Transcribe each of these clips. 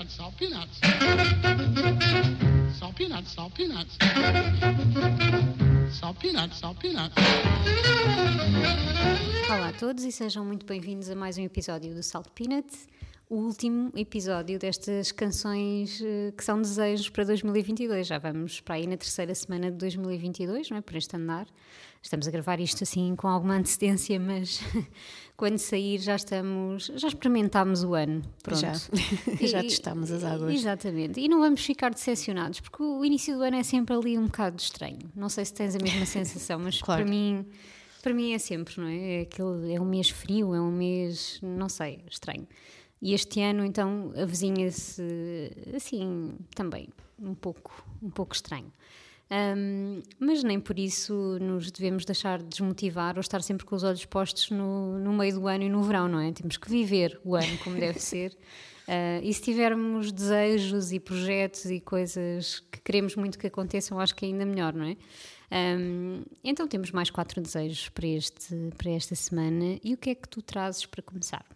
peanuts, salt peanuts. Salt peanuts, salt peanuts. Salt peanuts, salt peanuts. Olá a todos e sejam muito bem-vindos a mais um episódio do Salt Peanut, o último episódio destas canções eh, que são desejos para 2022. Já vamos para aí na terceira semana de 2022, não é? Por este andar. Estamos a gravar isto assim com alguma antecedência, mas quando sair já estamos, já experimentámos o ano. Pronto. Já, já testámos as águas. Exatamente. E não vamos ficar decepcionados, porque o início do ano é sempre ali um bocado estranho. Não sei se tens a mesma sensação, mas Claro. para mim. Para mim é sempre, não é? É, aquele, é um mês frio, é um mês, não sei, estranho. E este ano, então, avizinha-se assim, também, um pouco, um pouco estranho. Ahm, mas nem por isso nos devemos deixar desmotivar ou estar sempre com os olhos postos no, no meio do ano e no verão, não é? Temos que viver o ano como deve ser. Ah, e se tivermos desejos e projetos e coisas que queremos muito que aconteçam, acho que é ainda melhor, não é? Ahm, então temos mais quatro desejos para, este, para esta semana. E o que é que tu trazes para começar?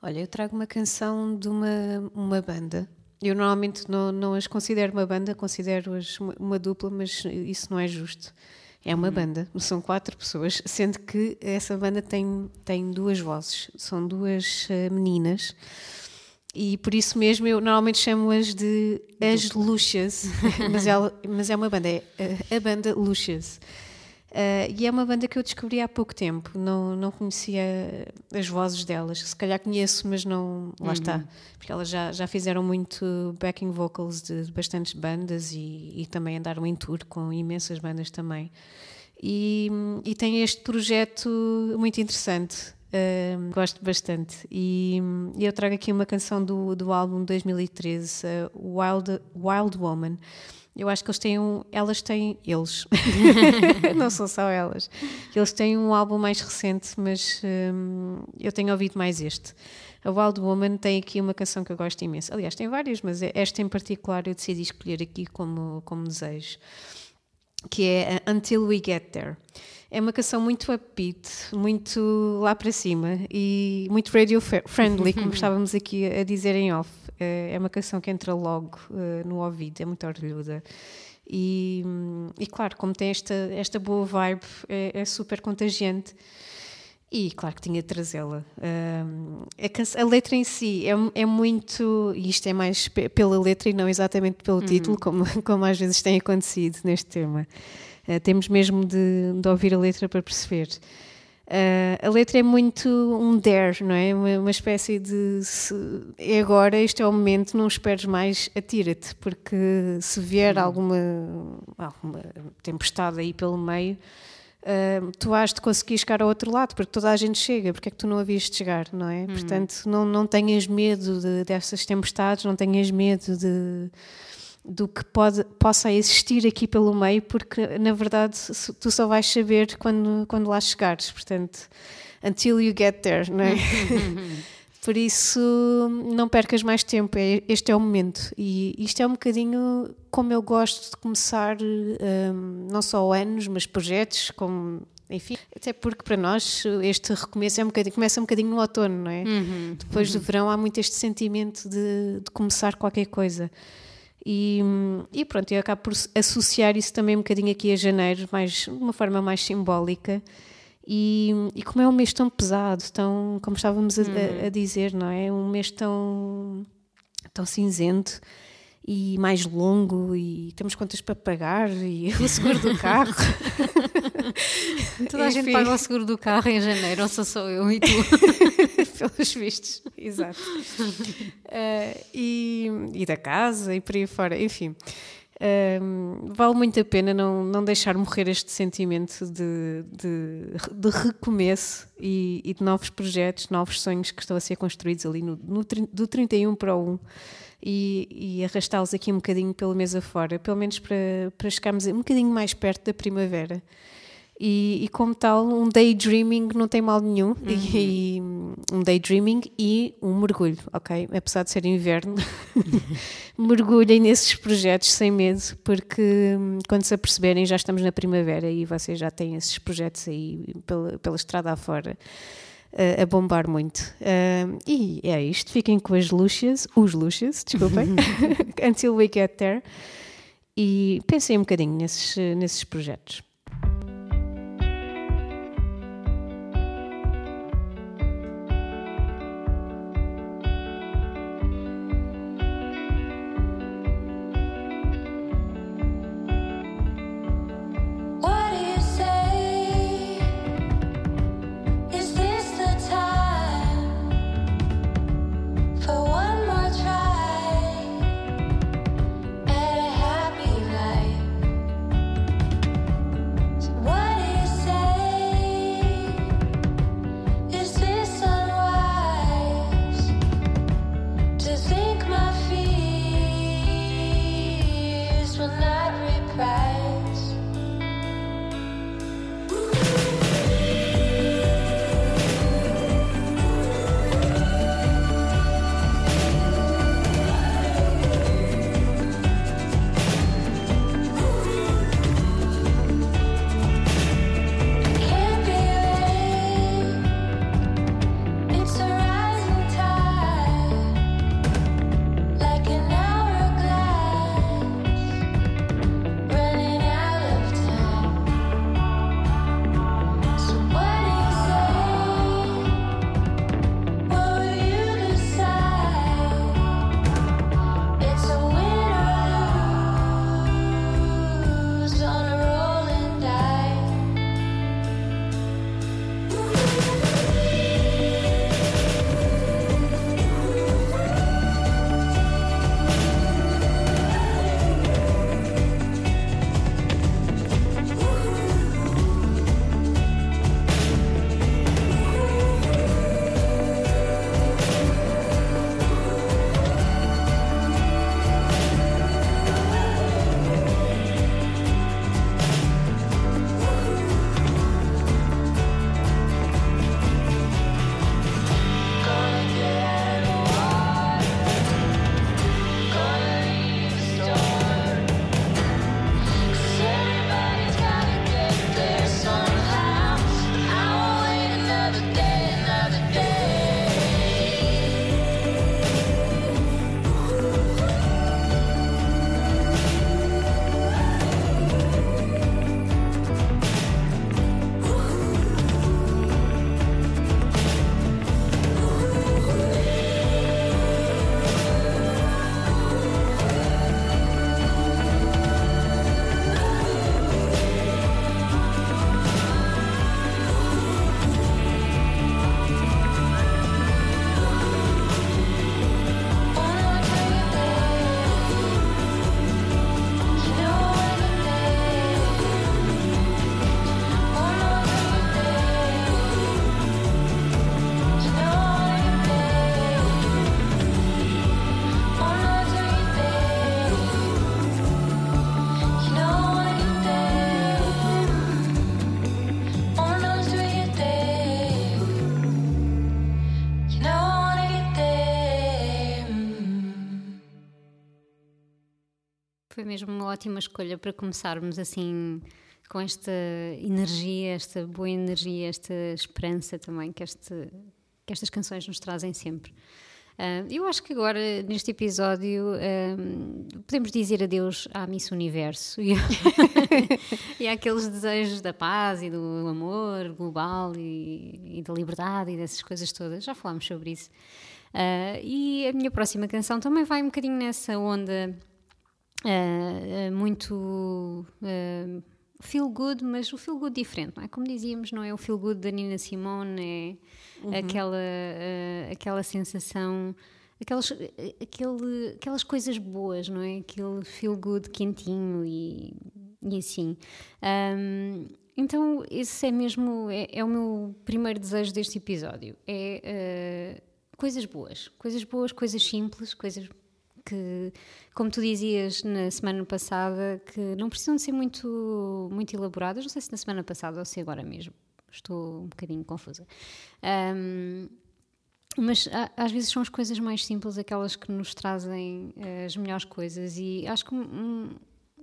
Olha, eu trago uma canção de uma, uma banda. Eu normalmente não, não as considero uma banda, considero-as uma, uma dupla, mas isso não é justo. É uma banda, são quatro pessoas, sendo que essa banda tem, tem duas vozes, são duas eh, meninas. E por isso mesmo eu normalmente chamo-as de as Luxas, mas, ela, mas é uma banda, é a, a banda Luxas. Uh, e é uma banda que eu descobri há pouco tempo, não, não conhecia as vozes delas. Se calhar conheço, mas não. Lá está. Porque elas já, já fizeram muito backing vocals de, de bastantes bandas e, e também andaram em tour com imensas bandas também. E, e tem este projeto muito interessante. Gosto bastante. E, e eu trago aqui uma canção do, do álbum de 2013, uh, Wild, Wild Woman. Eu acho que eles têm um. Elas têm. Eles. não são só elas. Eles têm um álbum mais recente, mas hum, eu tenho ouvido mais este. A Wild Woman tem aqui uma canção que eu gosto imenso. Aliás, tem várias, mas esta em particular eu decidi escolher aqui como, como desejo. Que é a Until We Get There. É uma canção muito upbeat, muito lá para cima e muito radio friendly, como estávamos aqui a dizer em off. Eh, É uma canção que entra logo eh, no ouvido, é muito orgulhosa. E, e claro, como tem esta, esta boa vibe, é, é super contagiante. E claro que tinha de trazê-la. Hum, a, canção- a letra em si é, é muito. E isto é mais pe- pela letra e não exatamente pelo título, como, como às vezes tem acontecido neste tema. Uh, temos mesmo de, de ouvir a letra para perceber. Uh, a letra é muito um dare, não é? Uma, uma espécie de se, é agora, este é o momento, não esperes mais, atira-te, porque se vier alguma, alguma tempestade aí pelo meio, uh, tu has de conseguir chegar ao outro lado, porque toda a gente chega, porque é que tu não havias de chegar, não é? Portanto, não, não tenhas medo de, dessas tempestades, não tenhas medo de do que pode, possa existir aqui pelo meio, porque na verdade tu só vais saber quando, quando lá chegares. Portanto, until you get there, não é? Por isso, não percas mais tempo, é- este é o momento. E isto é um bocadinho como eu gosto de começar, hum, não só anos, mas projetos, como. Enfim, até porque para nós este recomeço é um bocadinho, começa um bocadinho no outono, não é? Depois do verão há muito este sentimento de, de começar qualquer coisa. E, e pronto, eu acabo por associar isso também um bocadinho aqui a janeiro, mais, de uma forma mais simbólica. E, e como é um mês tão pesado, tão, como estávamos a, a- a dizer, não é? Um mês tão, tão cinzento e mais longo, e temos contas para pagar, e o seguro do carro. Toda a gente paga o seguro do carro em janeiro, ou sou só eu e tu? pelos vistos, exato. Eh, e, e da casa e por aí fora, enfim. Ehm, vale muito a pena não, não deixar morrer este sentimento de, de, de recomeço e, e de novos projetos, novos sonhos que estão a ser construídos ali no, no, do 31 para o 1 e, e arrastá-los aqui um bocadinho pelo mês afora, pelo menos para, para chegarmos um bocadinho mais perto da primavera. E, e como tal, um daydreaming não tem mal nenhum. E, e um daydreaming e um mergulho, ok? Apesar de ser inverno, mergulhem nesses projetos sem medo, porque hum, quando se aperceberem já estamos na primavera e vocês já têm esses projetos aí pela, pela estrada afora. a, a bombar muito. E é isto. Fiquem com as Lucias, os Lucias, desculpem, until we get there. E pensem um bocadinho nesses, nesses projetos. Mesmo uma ótima escolha para começarmos assim com esta energia, esta boa energia, esta esperança também que, este, que estas canções nos trazem sempre. Ah, eu acho que agora, neste episódio, ah, podemos dizer adeus à Miss Universo e, e àqueles desejos da paz e do amor global e, e da liberdade e dessas coisas todas. Já falámos sobre isso. Ah, e a minha próxima canção também vai um bocadinho nessa onda ah, ah, muito ah, feel good, mas o feel good diferente, não é? Como dizíamos, não é o feel good da Nina Simone, é aquela, ah, aquela sensação, aquelas, aquele, aquelas coisas boas, não é? Aquele feel good quentinho e, e assim. Ahm, então, esse é mesmo, é, é o meu primeiro desejo deste episódio, é ah, coisas boas, coisas boas, coisas simples, coisas que, como tu dizias na semana passada, que não precisam de ser muito, muito elaboradas. Não sei se na semana passada ou se agora mesmo. Estou um bocadinho confusa. Ahm, mas às vezes são as coisas mais simples aquelas que nos trazem eh, as melhores coisas. E acho que um, um-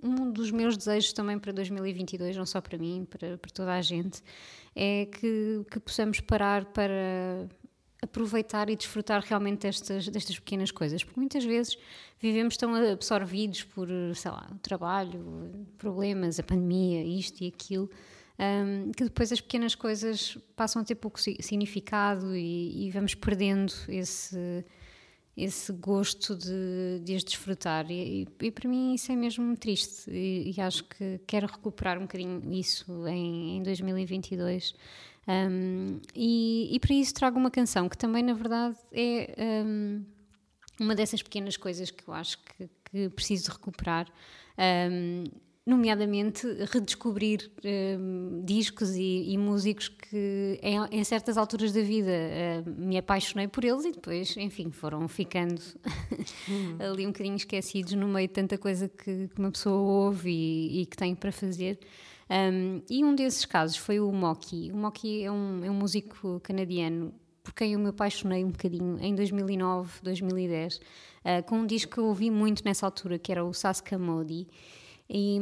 um dos meus desejos também para 2022, não só para mim, para, para toda a gente, é que, que possamos parar para aproveitar e desfrutar realmente destas, destas pequenas coisas, porque muitas vezes vivemos tão absorvidos por, sei lá, o trabalho, problemas, a pandemia, isto e aquilo, um, que depois as pequenas coisas passam a ter pouco si- significado e, e vamos perdendo esse, esse gosto de, de as desfrutar. E, e- e para mim isso é mesmo triste e, e acho que quero recuperar um bocadinho isso em, em 2022. Um, e, e para isso trago uma canção que também, na verdade, é um, uma dessas pequenas coisas que eu acho que, que preciso recuperar. Um, nomeadamente redescobrir um, discos e, e músicos que em, em certas alturas da vida uh, me apaixonei por eles e depois, enfim, foram ficando ali um bocadinho esquecidos no meio de tanta coisa que, que uma pessoa ouve e, e que tem para fazer. Um, e um desses casos foi o Moki. O Moki é um, é um músico canadiano por quem eu me apaixonei um bocadinho em 2009, 2010, uh, com um disco que eu ouvi muito nessa altura, que era o Saska Modi. E,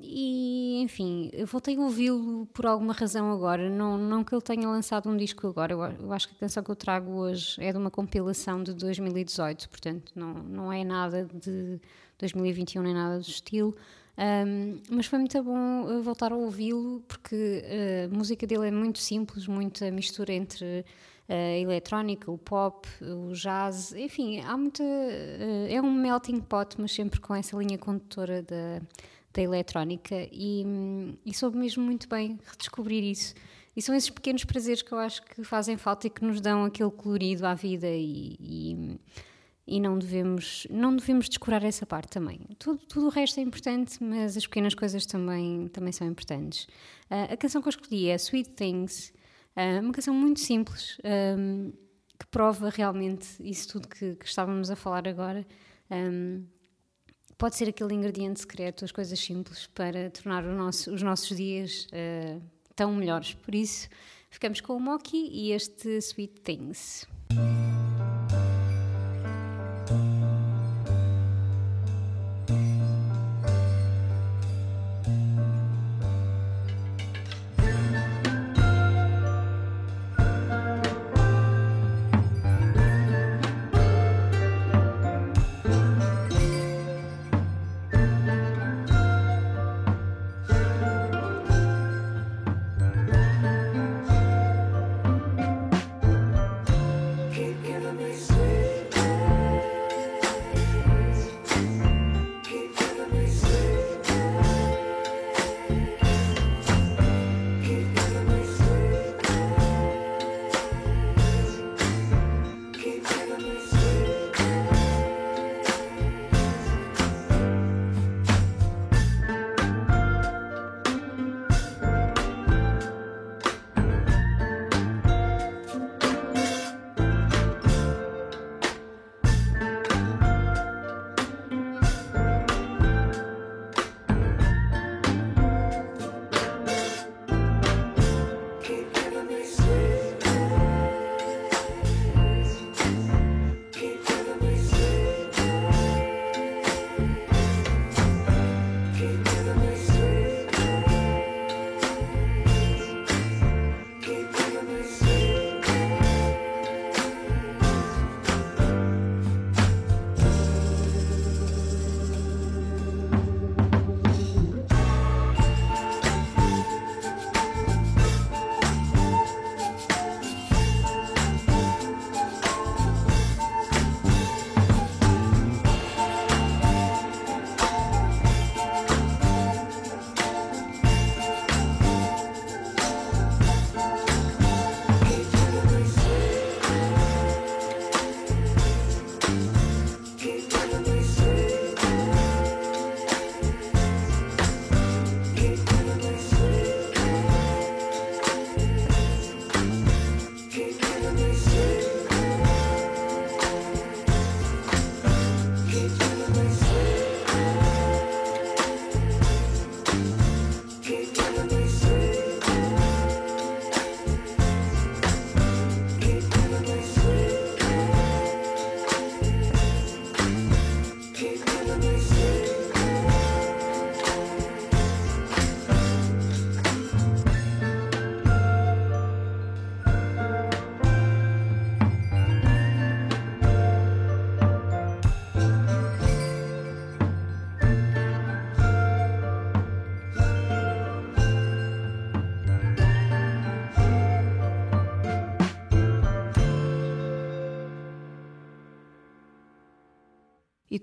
e, enfim, eu voltei a ouvi-lo por alguma razão agora. Não, não que ele tenha lançado um disco agora, eu, eu acho que a canção que eu trago hoje é de uma compilação de 2018, portanto, não, não é nada de 2021 nem nada do estilo. Um, mas foi muito bom uh, voltar a ouvi-lo porque uh, a música dele é muito simples, muita mistura entre a eletrónica, o pop, o jazz, enfim, há muita. é um melting pot, mas sempre com essa linha condutora da, da eletrónica e, e soube mesmo muito bem redescobrir isso. E são esses pequenos prazeres que eu acho que fazem falta e que nos dão aquele colorido à vida e, e e não devemos não devemos descurar essa parte também. Tudo, tudo o resto é importante mas as pequenas coisas também também são importantes. Ah, a canção que eu escolhi é Sweet Things ah, uma canção muito simples ahm, que prova realmente isso tudo que, que estávamos a falar agora. Ahm, pode ser aquele ingrediente secreto as coisas simples para tornar nosso- os nossos dias ah, tão melhores. Por isso ficamos com o Moki e este Sweet Things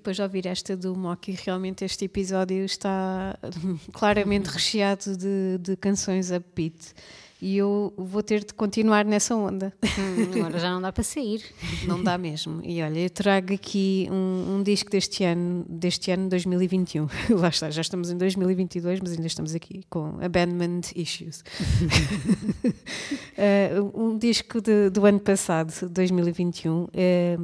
depois de ouvir esta do Moki, realmente este episódio está claramente recheado de, de canções upbeat. E eu vou ter de continuar nessa onda. Hum, agora já não dá para sair. Não dá mesmo. E olha, eu trago aqui um, um disco deste ano, deste ano 2021. Lá está, já estamos em 2022, mas ainda estamos aqui com Abandonment Issues. Uh, um disco de- do ano passado, 2021, eh,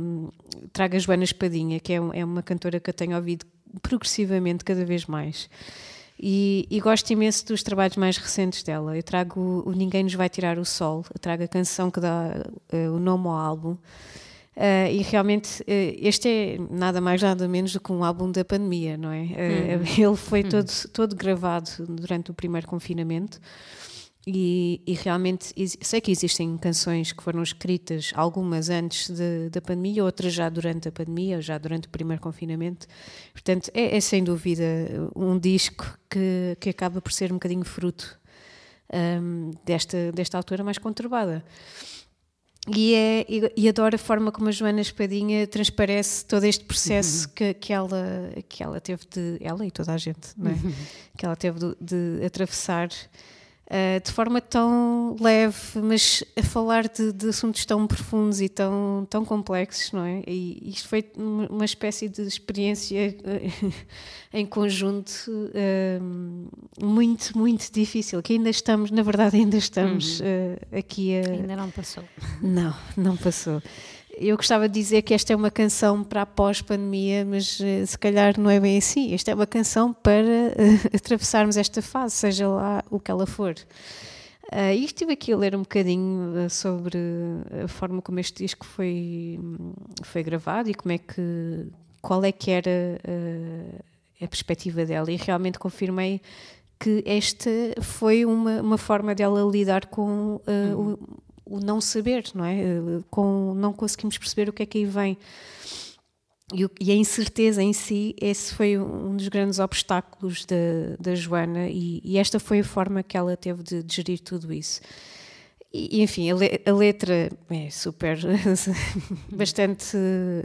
traga a Joana Espadinha, que é, um- é uma cantora que eu tenho ouvido progressivamente cada vez mais. E, e gosto imenso dos trabalhos mais recentes dela. Eu trago o, o Ninguém Nos Vai Tirar o Sol, eu trago a canção que dá eh, o nome ao álbum. Eh, e realmente eh, este é nada mais nada menos do que um álbum da pandemia, não é? Eh, Ele foi todo, todo gravado durante o primeiro confinamento. E, e realmente sei que existem canções que foram escritas, algumas antes de- da pandemia, outras já durante a pandemia, já durante o primeiro confinamento. Portanto, é, é sem dúvida um disco que, que acaba por ser um bocadinho fruto hum, desta, desta altura mais conturbada. E, é, e, e adoro a forma como a Joana Espadinha transparece todo este processo que, que, ela, que ela teve de. Ela e toda a gente, não é? Que ela teve de, de atravessar ah, de forma tão leve, mas a falar de, de assuntos tão profundos e tão, tão complexos, não é? E isto foi uma espécie de experiência eh, em conjunto ah, muito, muito difícil, que ainda estamos, na verdade, ainda estamos ah, aqui a. Ainda não passou. Não, não passou. Eu gostava de dizer que esta é uma canção para a pós-pandemia, mas eh, se calhar não é bem assim. Esta é uma canção para eh, atravessarmos esta fase, seja lá o que ela for. Ah, e estive aqui a ler um bocadinho eh, sobre a forma como este disco foi, foi gravado e como é que, qual é que era eh, a perspectiva dela. E realmente confirmei que esta foi uma, uma forma dela lidar com eh, o, o não saber, não é? Eh, Com não conseguimos perceber o que é que aí vem. E, e a incerteza em si, esse foi um dos grandes obstáculos da, da Joana, e, e esta foi a forma que ela teve de, de gerir tudo isso. E, enfim, a, le- a letra é super, bastante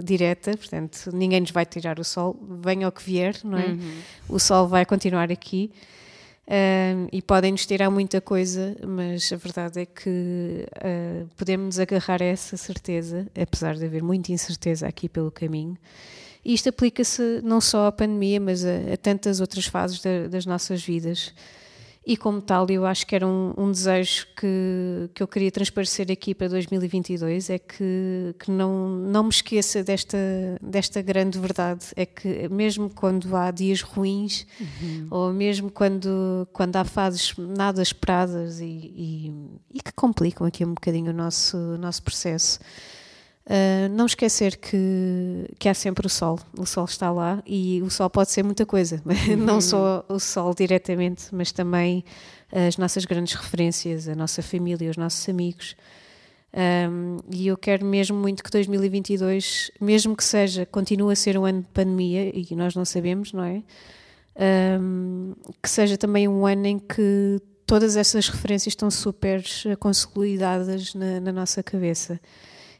direta, portanto, ninguém nos vai tirar o sol, venha o que vier, não é? O sol vai continuar aqui. E podem-nos tirar muita coisa, mas a verdade é que uh, podemos nos agarrar a essa certeza, apesar de haver muita incerteza aqui pelo caminho. E isto aplica-se não só à pandemia, mas a, a tantas outras fases da- das nossas vidas. E como tal, eu acho que era um, um desejo que, que eu queria transparecer aqui para 2022, é que, que não, não me esqueça desta, desta grande verdade, é que mesmo quando há dias ruins, ou mesmo quando, quando há fases nada esperadas e, e, e que complicam aqui um bocadinho o nosso, o nosso processo, Uh, não esquecer que, que há sempre o sol, o sol está lá e o sol pode ser muita coisa, não só o sol diretamente, mas também as nossas grandes referências, a nossa família, os nossos amigos. Um, e eu quero mesmo muito que 2022, mesmo que seja, continue a ser um ano de pandemia e nós não sabemos, não é? Um, que seja também um ano em que todas essas referências estão super eh, consolidadas na, na nossa cabeça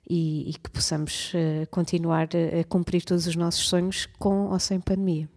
e, e que possamos eh, continuar a, a cumprir todos os nossos sonhos com ou sem pandemia.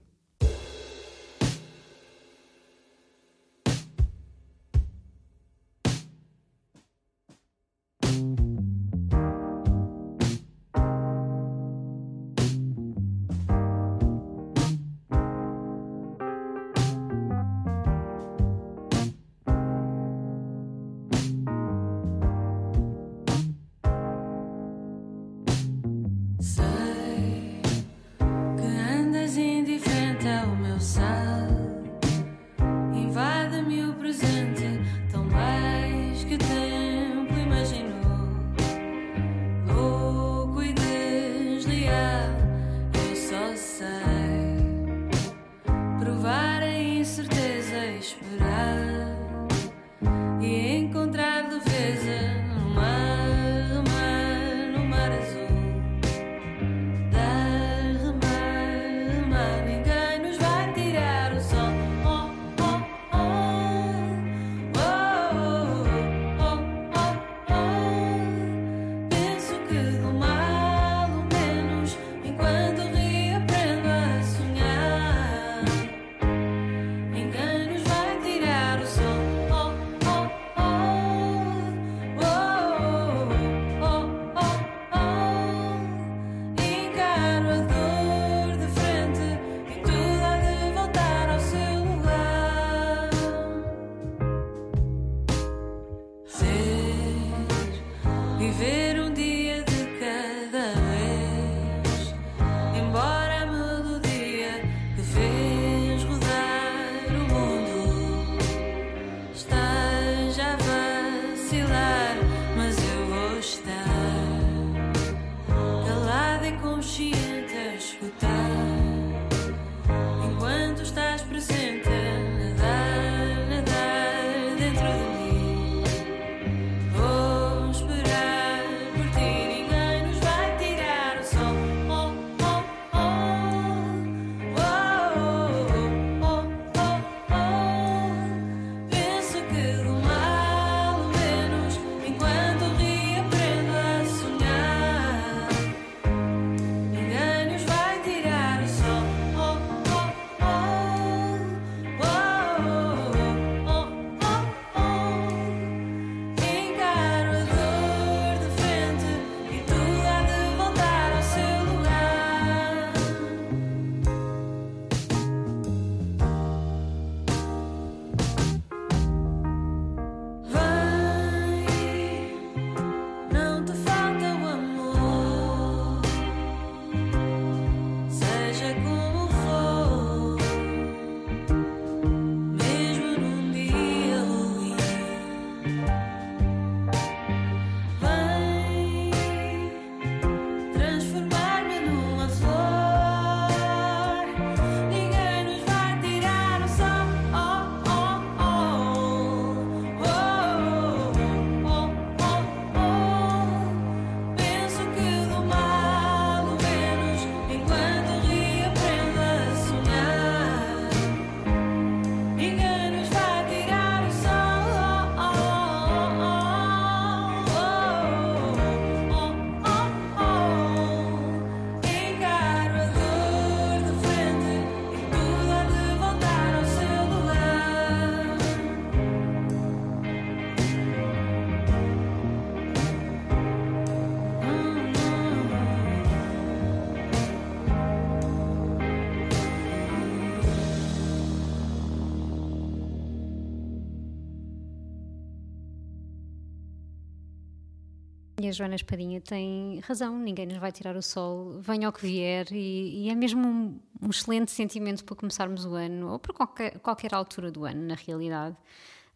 E a Joana Espadinha tem razão, ninguém nos vai tirar o sol, venha o que vier, e, e é mesmo um, um excelente sentimento para começarmos o ano, ou para qualquer, qualquer altura do ano, na realidade.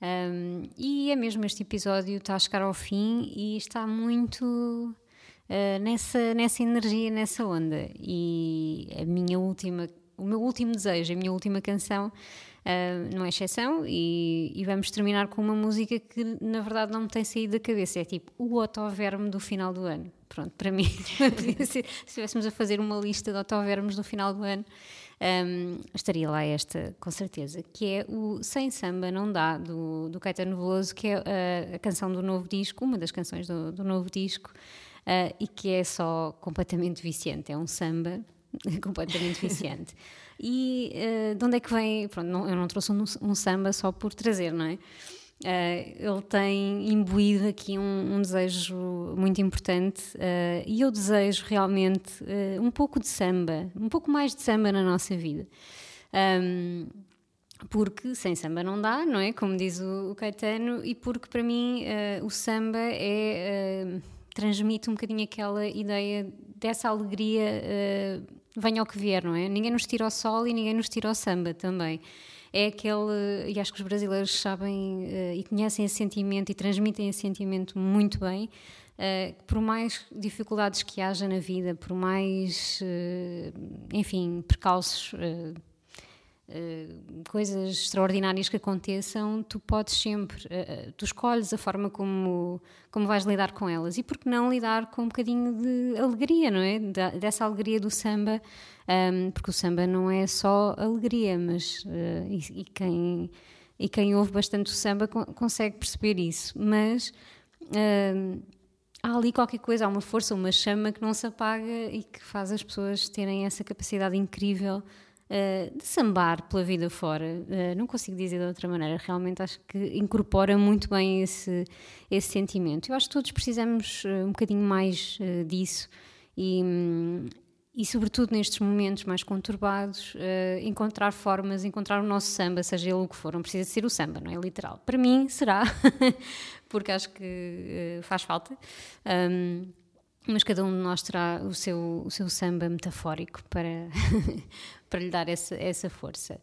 Um, e é mesmo este episódio está a chegar ao fim e está muito uh, nessa, nessa energia, nessa onda. E a minha última, o meu último desejo, a minha última canção, uh, não é exceção, e, e vamos terminar com uma música que na verdade não me tem saído da cabeça. É tipo o otoverme do final do ano. Pronto, para mim, se estivéssemos a fazer uma lista de otovermes do final do ano, um, estaria lá esta, com certeza, que é o Sem Samba Não Dá, do, do Caetano Veloso, que é a, a canção do novo disco, uma das canções do, do novo disco, uh, e que é só completamente viciante. É um samba completamente viciante. E uh, de onde é que vem? Pronto, não, eu não trouxe um, um, samba só por trazer, não é? Uh, ele tem imbuído aqui um, um desejo muito importante uh, e eu desejo realmente uh, um pouco de samba, um pouco mais de samba na nossa vida. Um, porque sem samba não dá, não é? Como diz o, o Caetano, e porque para mim o samba é, transmite um bocadinho aquela ideia dessa alegria, venha ao que vier, não é? Ninguém nos tira o sol e ninguém nos tira o samba também é aquele, e acho que os brasileiros sabem uh, e conhecem esse sentimento e transmitem esse sentimento muito bem, uh, por mais dificuldades que haja na vida, por mais, uh, enfim, percalços, coisas extraordinárias que aconteçam, tu podes sempre, tu escolhes a forma como, como vais lidar com elas e por que não lidar com um bocadinho de alegria, não é? Dessa alegria do samba um, porque o samba não é só alegria, mas uh, e, e, quem, e quem ouve bastante o samba con consegue perceber isso. Mas uh, há ali qualquer coisa, há uma força, uma chama que não se apaga e que faz as pessoas terem essa capacidade incrível Uh, de sambar pela vida fora. Uh, não consigo dizer de outra maneira. Realmente acho que incorpora muito bem esse, esse sentimento. Eu acho que todos precisamos uh, um bocadinho mais disso. E, hum, e, sobretudo nestes momentos mais conturbados, uh, encontrar formas, encontrar o nosso samba, seja ele o que for, não precisa ser o samba, não é literal. Para mim será, porque acho que uh, faz falta. Um, mas cada um de nós terá o seu, o seu samba metafórico para, para lhe dar essa, essa força.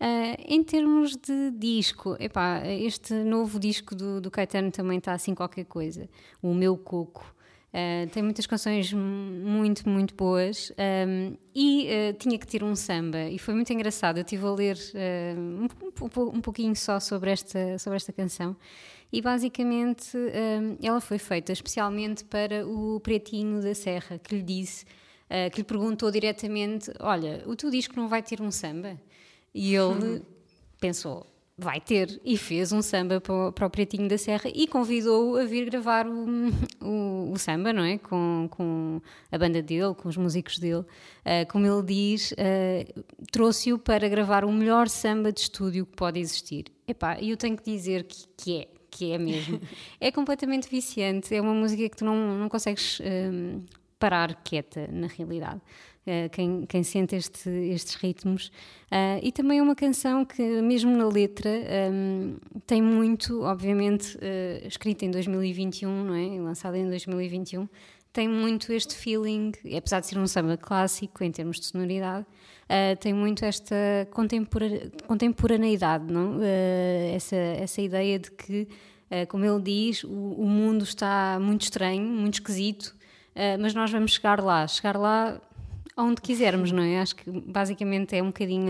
Uh, em termos de disco, epá, este novo disco do, do Caetano também está assim qualquer coisa. O Meu Coco. Uh, tem muitas canções muito, muito boas um, e uh, tinha que ter um samba e foi muito engraçado. Eu estive a ler uh, um, um, pouquinho só sobre esta, sobre esta canção e basicamente ela foi feita especialmente para o Pretinho da Serra que lhe disse, que lhe perguntou diretamente: Olha, o teu disco não vai ter um samba? E ele pensou: vai ter e fez um samba para o, para o Pretinho da Serra e convidou-o a vir gravar o, o, o, samba, não é? Com, com a banda dele, com os músicos dele. Uh, como ele diz, uh, trouxe-o para gravar o melhor samba de estúdio que pode existir. Epá, e eu tenho que dizer que, que é, que é mesmo. é completamente viciante, é uma música que tu não, não consegues um, parar quieta, na realidade. Uh, quem, quem, sente este, estes ritmos. Uh, e também é uma canção que, mesmo na letra, um, tem muito, obviamente, uh, escrita em 2021, não é? lançada em 2021, tem muito este feeling, apesar de ser um samba clássico em termos de sonoridade, tem muito esta contempora contemporaneidade, não? essa, essa ideia de que, como ele diz, o, o mundo está muito estranho, muito esquisito, mas nós vamos chegar lá. Chegar lá onde quisermos, não é? Acho que basicamente é um bocadinho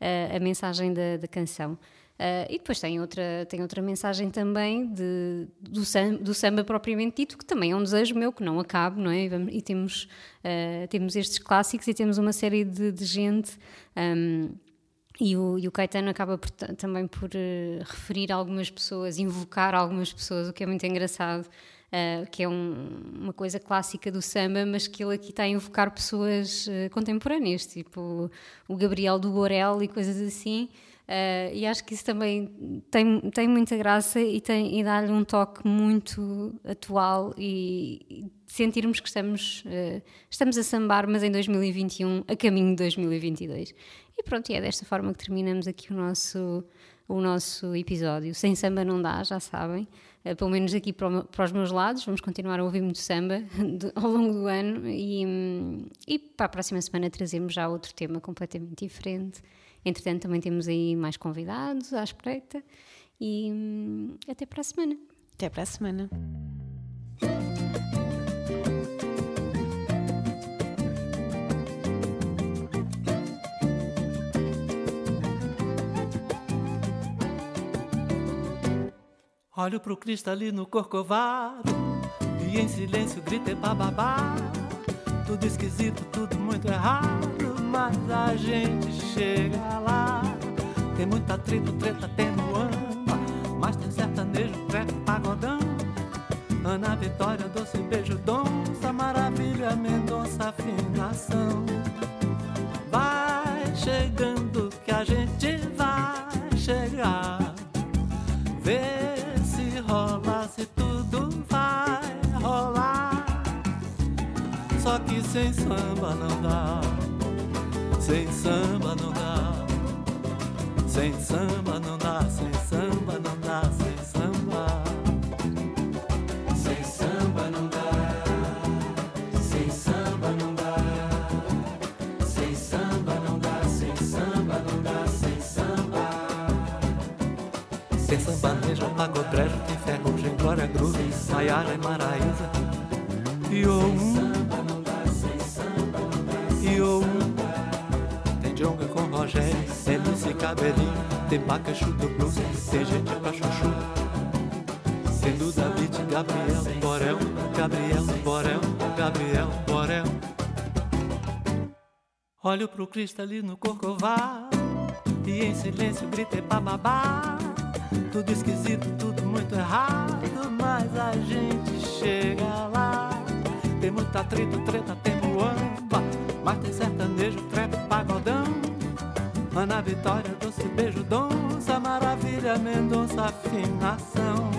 a, a, a mensagem da, da canção. Uh, e depois tem outra, tem outra mensagem também de, do, samba, do samba propriamente dito, que também é um desejo meu que não acabe, não é? E, e temos, uh, temos estes clássicos e temos uma série de, de gente. Um, e o, e o Caetano acaba por, também por uh, referir algumas pessoas, invocar algumas pessoas, o que é muito engraçado uh, que é um, uma coisa clássica do samba, mas que ele aqui está a invocar pessoas uh, contemporâneas, tipo o Gabriel do Borel e coisas assim. Ah, e acho que isso também tem, tem muita graça e, tem, e dá-lhe um toque muito atual e sentirmos que estamos, ah, estamos a sambar, mas em 2021, a caminho de 2022. E pronto, e é desta forma que terminamos aqui o nosso, o nosso episódio. Sem samba não dá, já sabem. Uh, pelo menos aqui para, o para os meus lados. Vamos continuar a ouvir muito samba de- ao longo do ano. E, e para a próxima semana trazemos já outro tema completamente diferente. Entretanto, também temos aí mais convidados à espreita. E hum, até para a semana. Até para a semana. Olho pro cristalino corcovado e em silêncio grito é bababá. Tudo esquisito, tudo muito errado, mas a gente chega lá. Tem muito atrito, treta, tem muamba, mas tem sertanejo, trap, pagodão. Ana Vitória, doce beijo, donça, maravilha, Mendonça, afinação. Vai chegando sem samba não dá. Sem samba não dá. Sem samba não dá. Sem samba não dá. Sem samba. Sem samba não dá. Sem samba não dá. Sem samba não dá. Sem samba não dá. Sem samba. Tem sambanejo, pagodrejo, tem ferrugem, glória groove, Maiara e Maraísa. E um, Cabelinho, tem Bacachu do Blues, tem gente pra chuchu. Duda Beat, Gabriel, Borel, Gabriel, Borel, Gabriel, Borel. Olho pro cristalino corcovado e em silêncio gritei bababá. Tudo esquisito, tudo muito errado, mas a gente chega lá. Tem muito atrito, treta, tem muamba, mas tem sertanejo, trap, pagodão. Ana Vitória, doce beijo, donça, maravilha, Mendonça, afinação.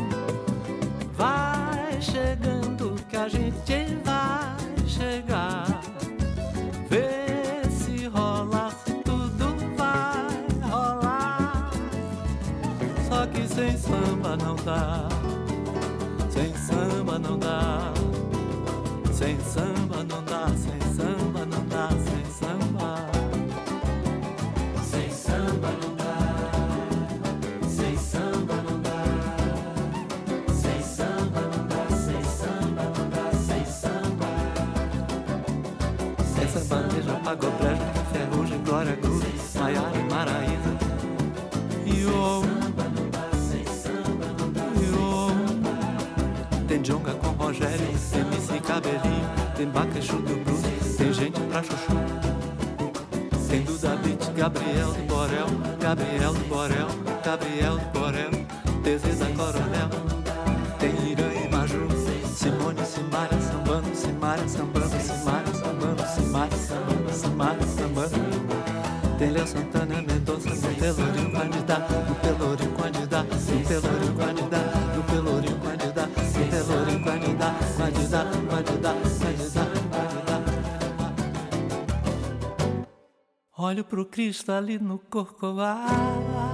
Vai chegando que a gente vai chegar. Vê se rola, tudo vai rolar. Só que sem samba não dá. Sem samba não dá. Sem samba não dá. Sem samba não dá. Sem samba. Pagodrejo, ferrugem, glória, groove, Maiara e Maraísa. E o e Tem Jonga com Rogério, tem MC Cabelinho, tem Bacachu do Blues, tem gente pra chuchu. Tem Duda Beat, Gabriel do Borel, Gabriel do Borel, Gabriel do Borel, TZ da Coronel. Tem Irã e Maju, Simone, Simária, sambando, Simária, sambando, Simária, sambando, Simária, sambando, Simária, sambando. Tem Léo Santana, Mendonça, no Pelourinho, candidato, no Pelourinho, candidato, no Pelourinho, candidato, no Pelourinho, candidato, no Pelourinho, candidato, candidato, candidato, candidato, candidato. Olho pro Cristo ali no Corcovado